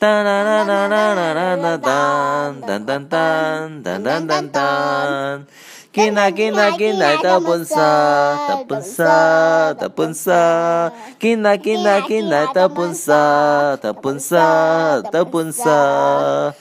哒哒哒哒哒哒哒哒哒哒哒哒。进来进来进来的本色的本色的本色，进来进来进来的本色的本色的本色。